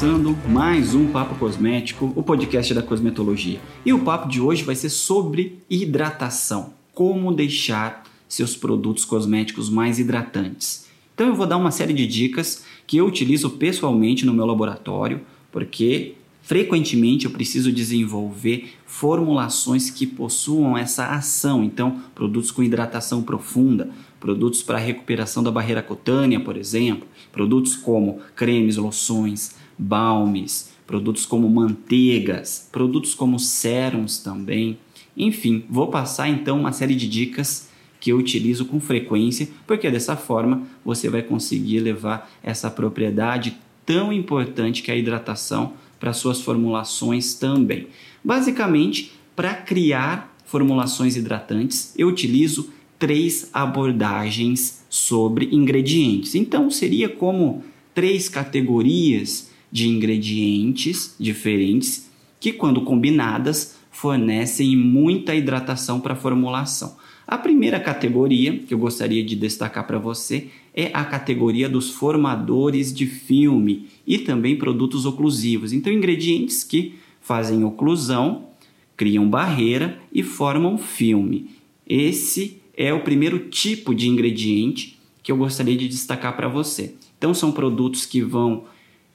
começando mais um Papo Cosmético, o podcast da cosmetologia. E o papo de hoje vai ser sobre hidratação. Como deixar seus produtos cosméticos mais hidratantes. Então eu vou dar uma série de dicas que eu utilizo pessoalmente no meu laboratório, porque frequentemente eu preciso desenvolver formulações que possuam essa ação. Então, produtos com hidratação profunda, produtos para recuperação da barreira cutânea, por exemplo, produtos como cremes, loções, balmes, produtos como manteigas, produtos como sérums também. Enfim, vou passar então uma série de dicas que eu utilizo com frequência, porque dessa forma você vai conseguir levar essa propriedade tão importante que é a hidratação para suas formulações também. Basicamente, para criar formulações hidratantes, eu utilizo três abordagens sobre ingredientes. Então, seria como três categorias de ingredientes diferentes que, quando combinadas, fornecem muita hidratação para a formulação. A primeira categoria que eu gostaria de destacar para você é a categoria dos formadores de filme e também produtos oclusivos. Então, ingredientes que fazem oclusão, criam barreira e formam filme. Esse é o primeiro tipo de ingrediente que eu gostaria de destacar para você. Então, são produtos que vão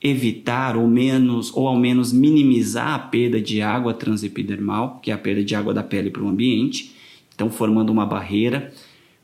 evitar ou menos ou ao menos minimizar a perda de água transepidermal, que é a perda de água da pele para o ambiente, então formando uma barreira.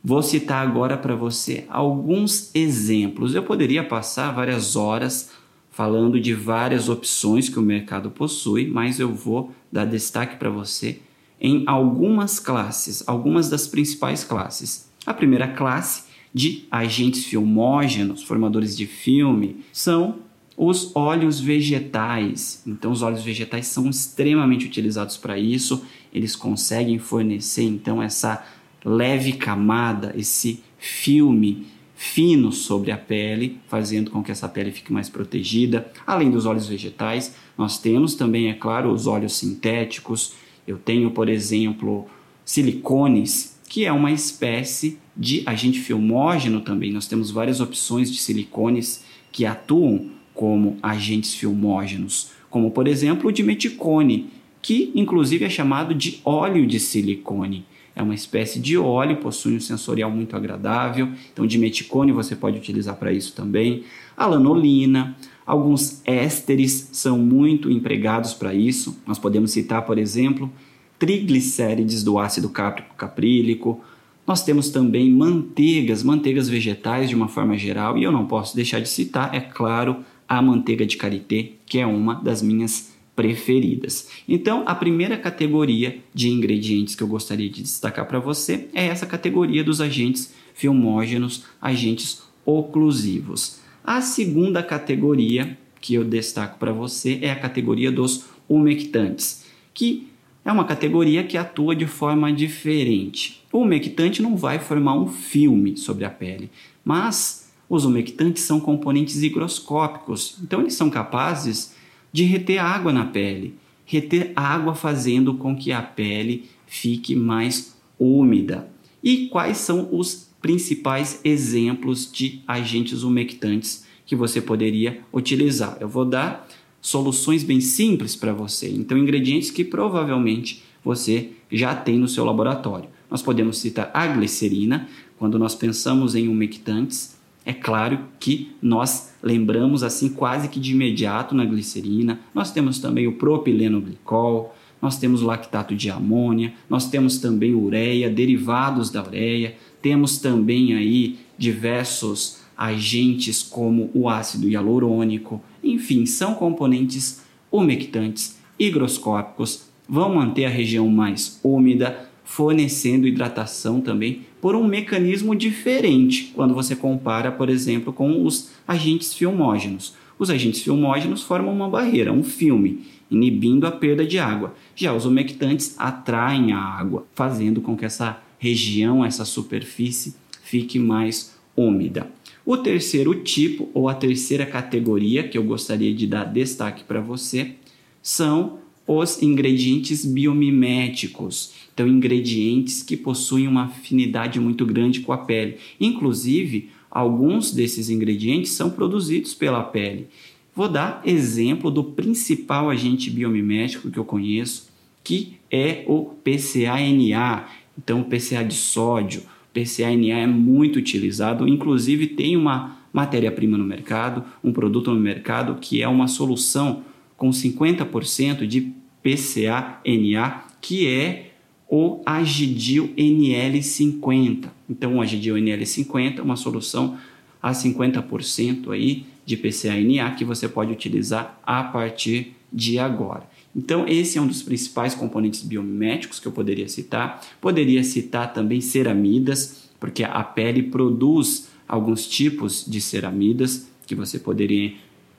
Vou citar agora para você alguns exemplos. Eu poderia passar várias horas falando de várias opções que o mercado possui, mas eu vou dar destaque para você em algumas classes, algumas das principais classes. A primeira classe de agentes filmógenos, formadores de filme, são os óleos vegetais. Então, os óleos vegetais são extremamente utilizados para isso. Eles conseguem fornecer então essa leve camada, esse filme fino sobre a pele, fazendo com que essa pele fique mais protegida. Além dos óleos vegetais, nós temos também, é claro, os óleos sintéticos. Eu tenho, por exemplo, silicones, que é uma espécie de agente filmógeno também. Nós temos várias opções de silicones que atuam como agentes filmógenos, como por exemplo o dimeticone, que inclusive é chamado de óleo de silicone. É uma espécie de óleo, possui um sensorial muito agradável. Então, dimeticone você pode utilizar para isso também. A lanolina, alguns ésteres são muito empregados para isso. Nós podemos citar, por exemplo, triglicérides do ácido cáprico caprílico. Nós temos também manteigas, manteigas vegetais de uma forma geral, e eu não posso deixar de citar, é claro, a manteiga de karité, que é uma das minhas preferidas. Então, a primeira categoria de ingredientes que eu gostaria de destacar para você é essa categoria dos agentes filmógenos, agentes oclusivos. A segunda categoria que eu destaco para você é a categoria dos umectantes, que é uma categoria que atua de forma diferente. O umectante não vai formar um filme sobre a pele, mas os umectantes são componentes higroscópicos, então eles são capazes de reter água na pele, reter água fazendo com que a pele fique mais úmida. E quais são os principais exemplos de agentes umectantes que você poderia utilizar? Eu vou dar soluções bem simples para você. Então, ingredientes que provavelmente você já tem no seu laboratório. Nós podemos citar a glicerina, quando nós pensamos em umectantes, é claro que nós lembramos assim quase que de imediato na glicerina. Nós temos também o propilenoglicol, nós temos o lactato de amônia, nós temos também ureia, derivados da ureia, temos também aí diversos agentes como o ácido hialurônico, enfim, são componentes umectantes, higroscópicos, vão manter a região mais úmida, fornecendo hidratação também por um mecanismo diferente quando você compara, por exemplo, com os agentes filmógenos. Os agentes filmógenos formam uma barreira, um filme, inibindo a perda de água. Já os umectantes atraem a água, fazendo com que essa região, essa superfície, fique mais úmida. O terceiro tipo, ou a terceira categoria que eu gostaria de dar destaque para você, são os ingredientes biomiméticos, então ingredientes que possuem uma afinidade muito grande com a pele. Inclusive, alguns desses ingredientes são produzidos pela pele. Vou dar exemplo do principal agente biomimético que eu conheço, que é o PCA-NA. Então, o PCA de sódio, PCA-NA é muito utilizado, inclusive tem uma matéria-prima no mercado, um produto no mercado que é uma solução com 50% de PCA-NA, que é o Agidil NL50. Então, o Agidil NL50 é uma solução a 50% aí de PCA-NA que você pode utilizar a partir de agora. Então, esse é um dos principais componentes biomiméticos que eu poderia citar. Poderia citar também ceramidas, porque a pele produz alguns tipos de ceramidas que você poderia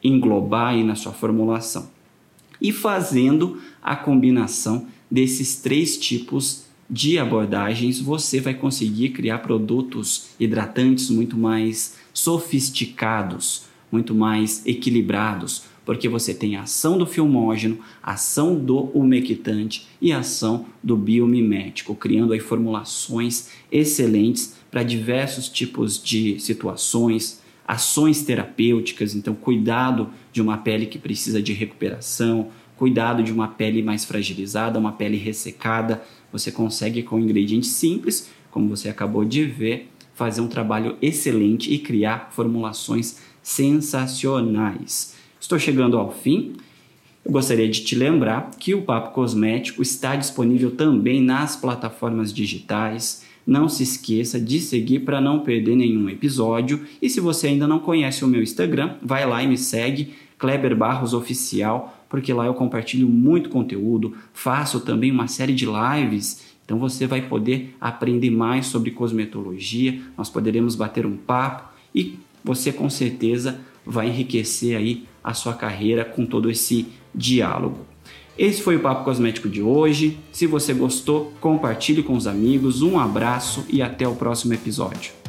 englobar aí na sua formulação. E fazendo a combinação desses três tipos de abordagens, você vai conseguir criar produtos hidratantes muito mais sofisticados, muito mais equilibrados, porque você tem a ação do filmógeno, a ação do umectante e a ação do biomimético, criando aí formulações excelentes para diversos tipos de situações, ações terapêuticas, então cuidado de uma pele que precisa de recuperação, cuidado de uma pele mais fragilizada, uma pele ressecada, você consegue com ingredientes simples, como você acabou de ver, fazer um trabalho excelente e criar formulações sensacionais. Estou chegando ao fim. Eu gostaria de te lembrar que o Papo Cosmético está disponível também nas plataformas digitais. Não se esqueça de seguir para não perder nenhum episódio. E se você ainda não conhece o meu Instagram, vai lá e me segue, Kleber Barros Oficial, porque lá eu compartilho muito conteúdo, faço também uma série de lives. Então você vai poder aprender mais sobre cosmetologia, nós poderemos bater um papo e você com certeza vai enriquecer aí a sua carreira com todo esse diálogo. Esse foi o Papo Cosmético de hoje. Se você gostou, compartilhe com os amigos. Um abraço e até o próximo episódio.